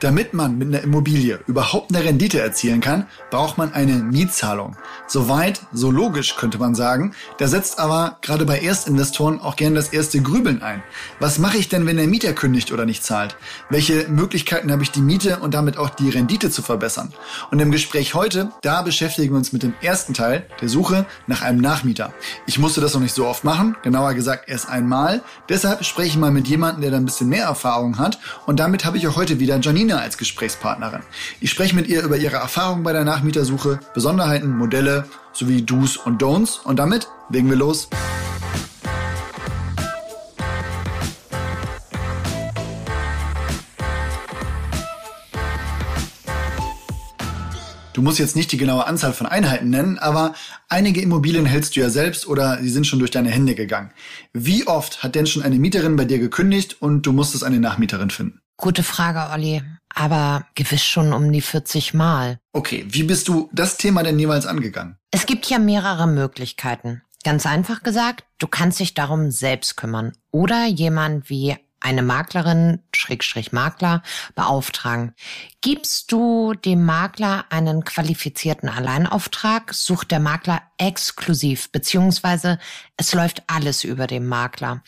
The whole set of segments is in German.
Damit man mit einer Immobilie überhaupt eine Rendite erzielen kann, braucht man eine Mietzahlung. Soweit, so logisch könnte man sagen. Da setzt aber gerade bei Erstinvestoren auch gern das erste Grübeln ein. Was mache ich denn, wenn der Mieter kündigt oder nicht zahlt? Welche Möglichkeiten habe ich, die Miete und damit auch die Rendite zu verbessern? Und im Gespräch heute, da beschäftigen wir uns mit dem ersten Teil, der Suche nach einem Nachmieter. Ich musste das noch nicht so oft machen, genauer gesagt erst einmal. Deshalb spreche ich mal mit jemandem, der da ein bisschen mehr Erfahrung hat. Und damit habe ich auch heute wieder Janine Nina als Gesprächspartnerin. Ich spreche mit ihr über ihre Erfahrungen bei der Nachmietersuche, Besonderheiten, Modelle sowie Do's und Don'ts. Und damit legen wir los. Du musst jetzt nicht die genaue Anzahl von Einheiten nennen, aber einige Immobilien hältst du ja selbst oder sie sind schon durch deine Hände gegangen. Wie oft hat denn schon eine Mieterin bei dir gekündigt und du musstest eine Nachmieterin finden? Gute Frage, Olli. Aber gewiss schon um die 40 Mal. Okay, wie bist du das Thema denn jeweils angegangen? Es gibt ja mehrere Möglichkeiten. Ganz einfach gesagt, du kannst dich darum selbst kümmern. Oder jemand wie eine Maklerin, Schrägstrich Makler, beauftragen. Gibst du dem Makler einen qualifizierten Alleinauftrag, sucht der Makler exklusiv, beziehungsweise es läuft alles über den Makler.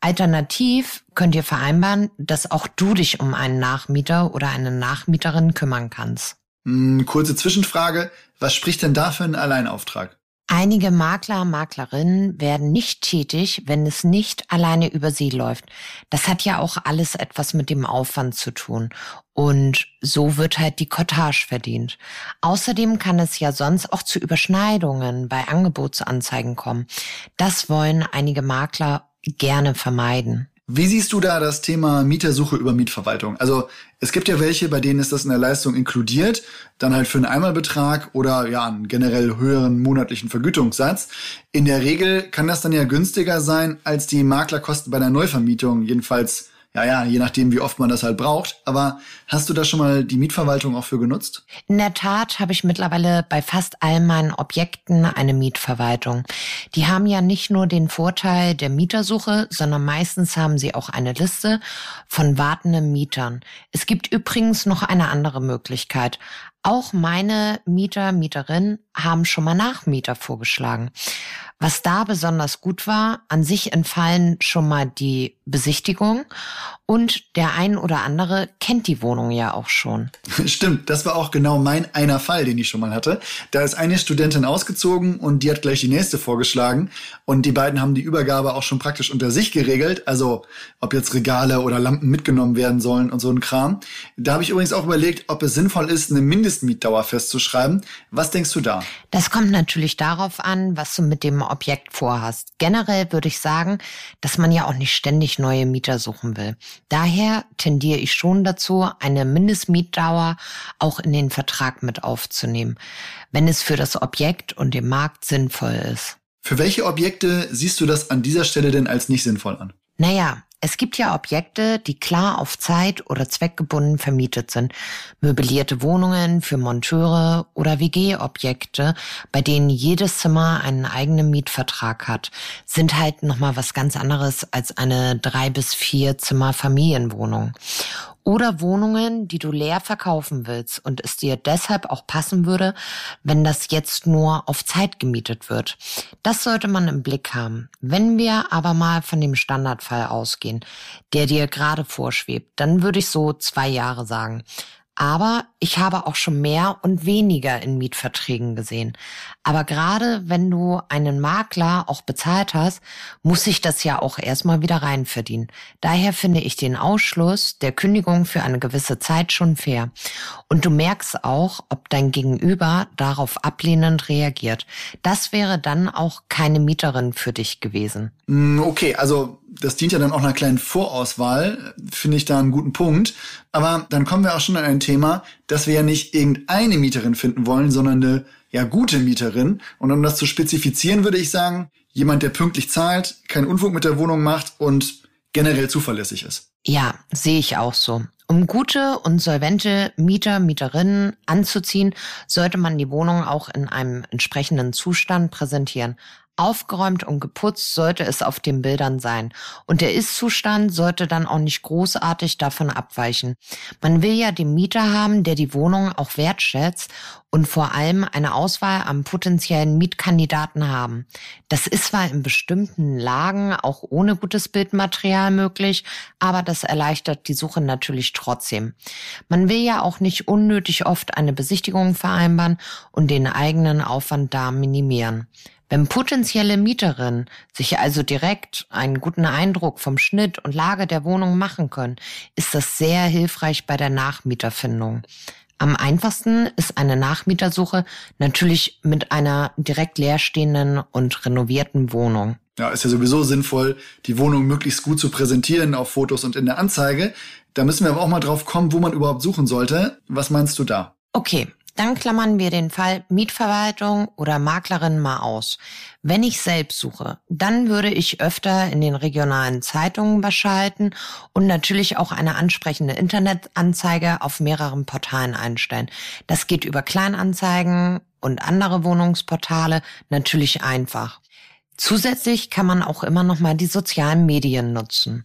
Alternativ könnt ihr vereinbaren, dass auch du dich um einen Nachmieter oder eine Nachmieterin kümmern kannst. Hm, kurze Zwischenfrage. Was spricht denn da für einen Alleinauftrag? Einige Makler, Maklerinnen werden nicht tätig, wenn es nicht alleine über sie läuft. Das hat ja auch alles etwas mit dem Aufwand zu tun. Und so wird halt die Cottage verdient. Außerdem kann es ja sonst auch zu Überschneidungen bei Angebotsanzeigen kommen. Das wollen einige Makler gerne vermeiden. Wie siehst du da das Thema Mietersuche über Mietverwaltung? Also es gibt ja welche, bei denen ist das in der Leistung inkludiert, dann halt für einen Einmalbetrag oder ja einen generell höheren monatlichen Vergütungssatz. In der Regel kann das dann ja günstiger sein als die Maklerkosten bei einer Neuvermietung, jedenfalls ja, ja, je nachdem, wie oft man das halt braucht. Aber hast du da schon mal die Mietverwaltung auch für genutzt? In der Tat habe ich mittlerweile bei fast all meinen Objekten eine Mietverwaltung. Die haben ja nicht nur den Vorteil der Mietersuche, sondern meistens haben sie auch eine Liste von wartenden Mietern. Es gibt übrigens noch eine andere Möglichkeit. Auch meine Mieter, Mieterin haben schon mal Nachmieter vorgeschlagen. Was da besonders gut war, an sich entfallen schon mal die Besichtigung und der ein oder andere kennt die Wohnung ja auch schon. Stimmt, das war auch genau mein einer Fall, den ich schon mal hatte. Da ist eine Studentin ausgezogen und die hat gleich die nächste vorgeschlagen und die beiden haben die Übergabe auch schon praktisch unter sich geregelt, also ob jetzt Regale oder Lampen mitgenommen werden sollen und so ein Kram. Da habe ich übrigens auch überlegt, ob es sinnvoll ist, eine Mindestmietdauer festzuschreiben. Was denkst du da? Das kommt natürlich darauf an, was du mit dem Objekt vorhast. Generell würde ich sagen, dass man ja auch nicht ständig neue Mieter suchen will. Daher tendiere ich schon dazu, eine Mindestmietdauer auch in den Vertrag mit aufzunehmen, wenn es für das Objekt und den Markt sinnvoll ist. Für welche Objekte siehst du das an dieser Stelle denn als nicht sinnvoll an? Naja, es gibt ja Objekte, die klar auf Zeit oder zweckgebunden vermietet sind. Möblierte Wohnungen für Monteure oder WG-Objekte, bei denen jedes Zimmer einen eigenen Mietvertrag hat, sind halt nochmal was ganz anderes als eine drei bis vier Zimmer Familienwohnung oder Wohnungen, die du leer verkaufen willst und es dir deshalb auch passen würde, wenn das jetzt nur auf Zeit gemietet wird. Das sollte man im Blick haben. Wenn wir aber mal von dem Standardfall ausgehen, der dir gerade vorschwebt, dann würde ich so zwei Jahre sagen. Aber ich habe auch schon mehr und weniger in Mietverträgen gesehen. Aber gerade wenn du einen Makler auch bezahlt hast, muss sich das ja auch erstmal wieder reinverdienen. Daher finde ich den Ausschluss der Kündigung für eine gewisse Zeit schon fair. Und du merkst auch, ob dein Gegenüber darauf ablehnend reagiert. Das wäre dann auch keine Mieterin für dich gewesen. Mm, okay, also das dient ja dann auch einer kleinen Vorauswahl, finde ich da einen guten Punkt. Aber dann kommen wir auch schon an ein Thema, dass wir ja nicht irgendeine Mieterin finden wollen, sondern eine ja gute Mieterin. Und um das zu spezifizieren, würde ich sagen, jemand, der pünktlich zahlt, keinen Unfug mit der Wohnung macht und generell zuverlässig ist. Ja, sehe ich auch so. Um gute und solvente Mieter, Mieterinnen anzuziehen, sollte man die Wohnung auch in einem entsprechenden Zustand präsentieren. Aufgeräumt und geputzt sollte es auf den Bildern sein. Und der Ist-Zustand sollte dann auch nicht großartig davon abweichen. Man will ja den Mieter haben, der die Wohnung auch wertschätzt und vor allem eine Auswahl an potenziellen Mietkandidaten haben. Das ist zwar in bestimmten Lagen auch ohne gutes Bildmaterial möglich, aber das erleichtert die Suche natürlich trotzdem. Man will ja auch nicht unnötig oft eine Besichtigung vereinbaren und den eigenen Aufwand da minimieren. Wenn potenzielle Mieterinnen sich also direkt einen guten Eindruck vom Schnitt und Lage der Wohnung machen können, ist das sehr hilfreich bei der Nachmieterfindung. Am einfachsten ist eine Nachmietersuche natürlich mit einer direkt leerstehenden und renovierten Wohnung. Ja, ist ja sowieso sinnvoll, die Wohnung möglichst gut zu präsentieren auf Fotos und in der Anzeige. Da müssen wir aber auch mal drauf kommen, wo man überhaupt suchen sollte. Was meinst du da? Okay, dann klammern wir den Fall Mietverwaltung oder Maklerin mal aus. Wenn ich selbst suche, dann würde ich öfter in den regionalen Zeitungen was schalten und natürlich auch eine ansprechende Internetanzeige auf mehreren Portalen einstellen. Das geht über Kleinanzeigen und andere Wohnungsportale natürlich einfach. Zusätzlich kann man auch immer noch mal die sozialen Medien nutzen.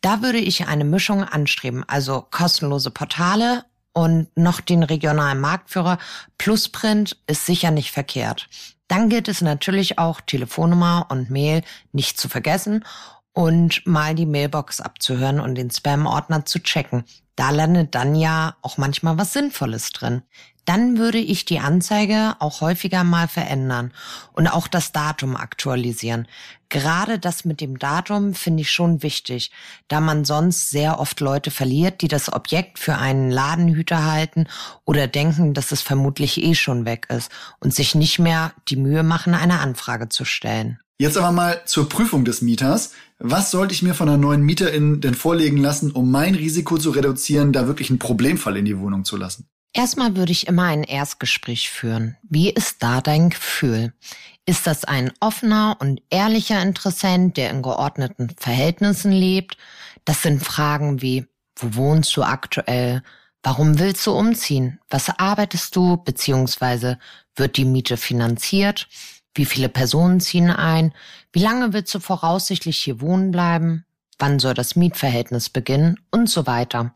Da würde ich eine Mischung anstreben, also kostenlose Portale und noch den regionalen Marktführer Plusprint ist sicher nicht verkehrt. Dann gilt es natürlich auch, Telefonnummer und Mail nicht zu vergessen und mal die Mailbox abzuhören und den Spam-Ordner zu checken. Da landet dann ja auch manchmal was Sinnvolles drin dann würde ich die Anzeige auch häufiger mal verändern und auch das Datum aktualisieren. Gerade das mit dem Datum finde ich schon wichtig, da man sonst sehr oft Leute verliert, die das Objekt für einen Ladenhüter halten oder denken, dass es vermutlich eh schon weg ist und sich nicht mehr die Mühe machen, eine Anfrage zu stellen. Jetzt aber mal zur Prüfung des Mieters. Was sollte ich mir von einer neuen Mieterin denn vorlegen lassen, um mein Risiko zu reduzieren, da wirklich einen Problemfall in die Wohnung zu lassen? Erstmal würde ich immer ein Erstgespräch führen. Wie ist da dein Gefühl? Ist das ein offener und ehrlicher Interessent, der in geordneten Verhältnissen lebt? Das sind Fragen wie, wo wohnst du aktuell? Warum willst du umziehen? Was arbeitest du? Beziehungsweise wird die Miete finanziert? Wie viele Personen ziehen ein? Wie lange willst du voraussichtlich hier wohnen bleiben? Wann soll das Mietverhältnis beginnen? Und so weiter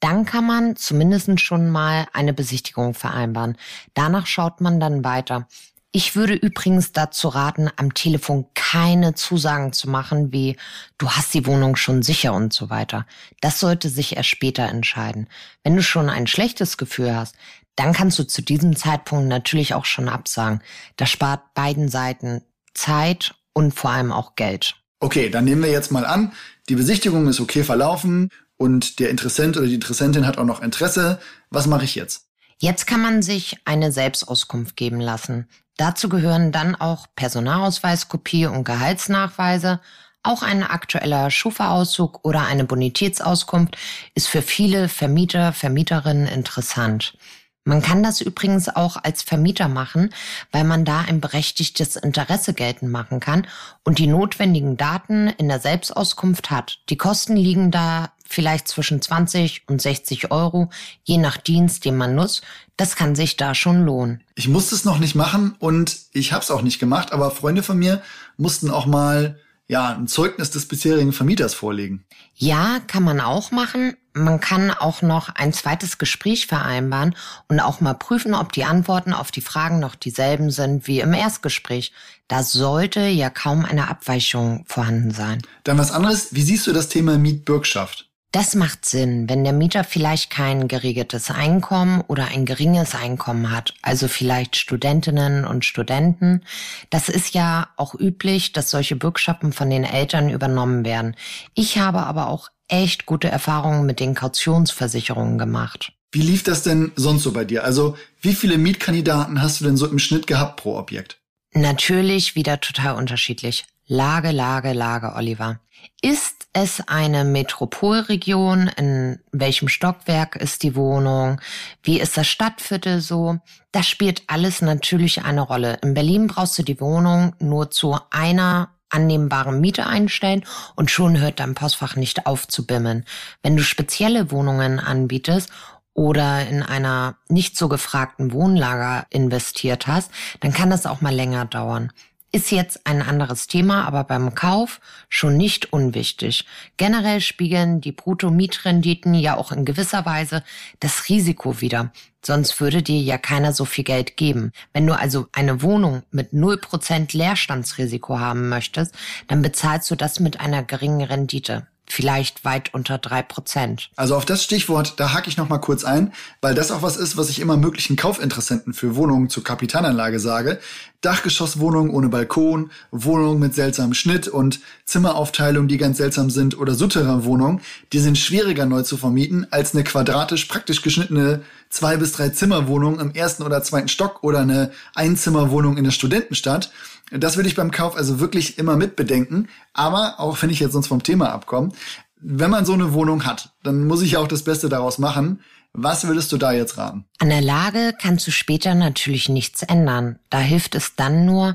dann kann man zumindest schon mal eine Besichtigung vereinbaren. Danach schaut man dann weiter. Ich würde übrigens dazu raten, am Telefon keine Zusagen zu machen, wie du hast die Wohnung schon sicher und so weiter. Das sollte sich erst später entscheiden. Wenn du schon ein schlechtes Gefühl hast, dann kannst du zu diesem Zeitpunkt natürlich auch schon absagen. Das spart beiden Seiten Zeit und vor allem auch Geld. Okay, dann nehmen wir jetzt mal an, die Besichtigung ist okay verlaufen und der Interessent oder die Interessentin hat auch noch Interesse. Was mache ich jetzt? Jetzt kann man sich eine Selbstauskunft geben lassen. Dazu gehören dann auch Personalausweiskopie und Gehaltsnachweise. Auch ein aktueller Schufa-Auszug oder eine Bonitätsauskunft ist für viele Vermieter, Vermieterinnen interessant. Man kann das übrigens auch als Vermieter machen, weil man da ein berechtigtes Interesse geltend machen kann und die notwendigen Daten in der Selbstauskunft hat. Die Kosten liegen da vielleicht zwischen 20 und 60 Euro, je nach Dienst, den man nutzt. Das kann sich da schon lohnen. Ich musste es noch nicht machen und ich habe es auch nicht gemacht, aber Freunde von mir mussten auch mal ja, ein Zeugnis des bisherigen Vermieters vorlegen. Ja, kann man auch machen. Man kann auch noch ein zweites Gespräch vereinbaren und auch mal prüfen, ob die Antworten auf die Fragen noch dieselben sind wie im Erstgespräch. Da sollte ja kaum eine Abweichung vorhanden sein. Dann was anderes. Wie siehst du das Thema Mietbürgschaft? Das macht Sinn, wenn der Mieter vielleicht kein geregeltes Einkommen oder ein geringes Einkommen hat, also vielleicht Studentinnen und Studenten. Das ist ja auch üblich, dass solche Bürgschaften von den Eltern übernommen werden. Ich habe aber auch echt gute Erfahrungen mit den Kautionsversicherungen gemacht. Wie lief das denn sonst so bei dir? Also wie viele Mietkandidaten hast du denn so im Schnitt gehabt pro Objekt? Natürlich wieder total unterschiedlich. Lage, Lage, Lage, Oliver. Ist es eine Metropolregion? In welchem Stockwerk ist die Wohnung? Wie ist das Stadtviertel so? Das spielt alles natürlich eine Rolle. In Berlin brauchst du die Wohnung nur zu einer annehmbaren Miete einstellen und schon hört dein Postfach nicht auf zu bimmeln. Wenn du spezielle Wohnungen anbietest oder in einer nicht so gefragten Wohnlager investiert hast, dann kann das auch mal länger dauern. Ist jetzt ein anderes Thema, aber beim Kauf schon nicht unwichtig. Generell spiegeln die Brutto-Mietrenditen ja auch in gewisser Weise das Risiko wider. Sonst würde dir ja keiner so viel Geld geben. Wenn du also eine Wohnung mit 0% Leerstandsrisiko haben möchtest, dann bezahlst du das mit einer geringen Rendite vielleicht weit unter drei Prozent. Also auf das Stichwort, da hake ich noch mal kurz ein, weil das auch was ist, was ich immer möglichen Kaufinteressenten für Wohnungen zur Kapitalanlage sage. Dachgeschosswohnungen ohne Balkon, Wohnungen mit seltsamem Schnitt und Zimmeraufteilungen, die ganz seltsam sind oder Souterrain-Wohnungen, die sind schwieriger neu zu vermieten als eine quadratisch praktisch geschnittene zwei bis drei Zimmerwohnung im ersten oder zweiten Stock oder eine Einzimmerwohnung in der Studentenstadt. Das würde ich beim Kauf also wirklich immer mitbedenken. Aber auch wenn ich jetzt sonst vom Thema abkomme, wenn man so eine Wohnung hat, dann muss ich auch das Beste daraus machen. Was würdest du da jetzt raten? An der Lage kannst du später natürlich nichts ändern. Da hilft es dann nur,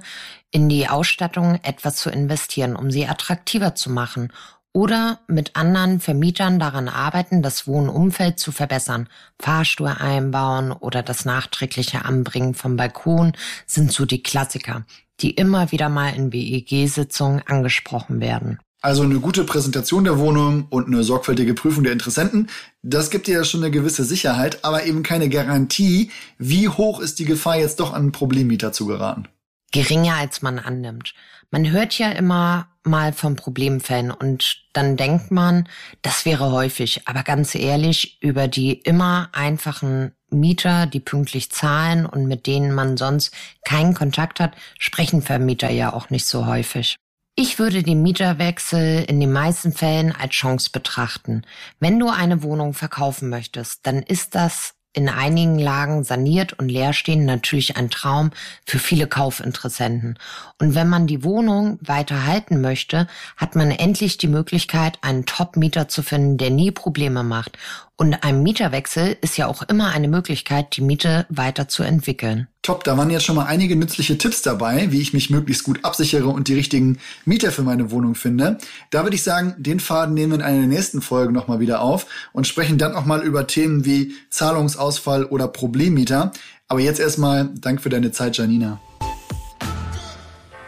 in die Ausstattung etwas zu investieren, um sie attraktiver zu machen oder mit anderen Vermietern daran arbeiten, das Wohnumfeld zu verbessern. Fahrstuhl einbauen oder das nachträgliche Anbringen vom Balkon sind so die Klassiker die immer wieder mal in WEG-Sitzungen angesprochen werden. Also eine gute Präsentation der Wohnung und eine sorgfältige Prüfung der Interessenten, das gibt dir ja schon eine gewisse Sicherheit, aber eben keine Garantie, wie hoch ist die Gefahr, jetzt doch an einen Problemmieter zu geraten. Geringer als man annimmt. Man hört ja immer mal von Problemfällen und dann denkt man, das wäre häufig. Aber ganz ehrlich, über die immer einfachen Mieter, die pünktlich zahlen und mit denen man sonst keinen Kontakt hat, sprechen Vermieter ja auch nicht so häufig. Ich würde den Mieterwechsel in den meisten Fällen als Chance betrachten. Wenn du eine Wohnung verkaufen möchtest, dann ist das in einigen Lagen saniert und leer stehen, natürlich ein Traum für viele Kaufinteressenten. Und wenn man die Wohnung weiter halten möchte, hat man endlich die Möglichkeit, einen Top-Mieter zu finden, der nie Probleme macht. Und ein Mieterwechsel ist ja auch immer eine Möglichkeit, die Miete weiterzuentwickeln. Top, da waren jetzt schon mal einige nützliche Tipps dabei, wie ich mich möglichst gut absichere und die richtigen Mieter für meine Wohnung finde. Da würde ich sagen, den Faden nehmen wir in einer der nächsten Folgen nochmal wieder auf und sprechen dann auch mal über Themen wie Zahlungsausfall oder Problemmieter. Aber jetzt erstmal Dank für deine Zeit, Janina.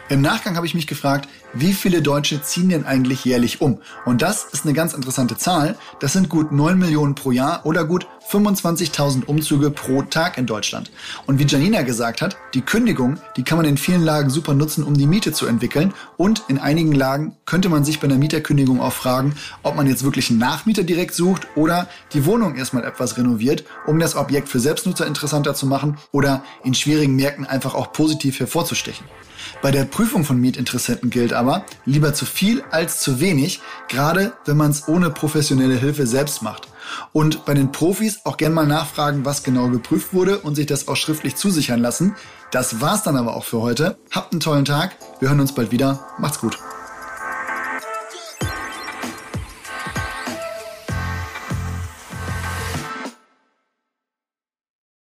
Im Nachgang habe ich mich gefragt, wie viele Deutsche ziehen denn eigentlich jährlich um? Und das ist eine ganz interessante Zahl. Das sind gut 9 Millionen pro Jahr oder gut 25.000 Umzüge pro Tag in Deutschland. Und wie Janina gesagt hat, die Kündigung, die kann man in vielen Lagen super nutzen, um die Miete zu entwickeln. Und in einigen Lagen könnte man sich bei einer Mieterkündigung auch fragen, ob man jetzt wirklich einen Nachmieter direkt sucht oder die Wohnung erstmal etwas renoviert, um das Objekt für Selbstnutzer interessanter zu machen oder in schwierigen Märkten einfach auch positiv hervorzustechen. Bei der Prüfung von Mietinteressenten gilt aber, lieber zu viel als zu wenig, gerade wenn man es ohne professionelle Hilfe selbst macht. Und bei den Profis auch gern mal nachfragen, was genau geprüft wurde und sich das auch schriftlich zusichern lassen. Das war's dann aber auch für heute. Habt einen tollen Tag. Wir hören uns bald wieder. Macht's gut.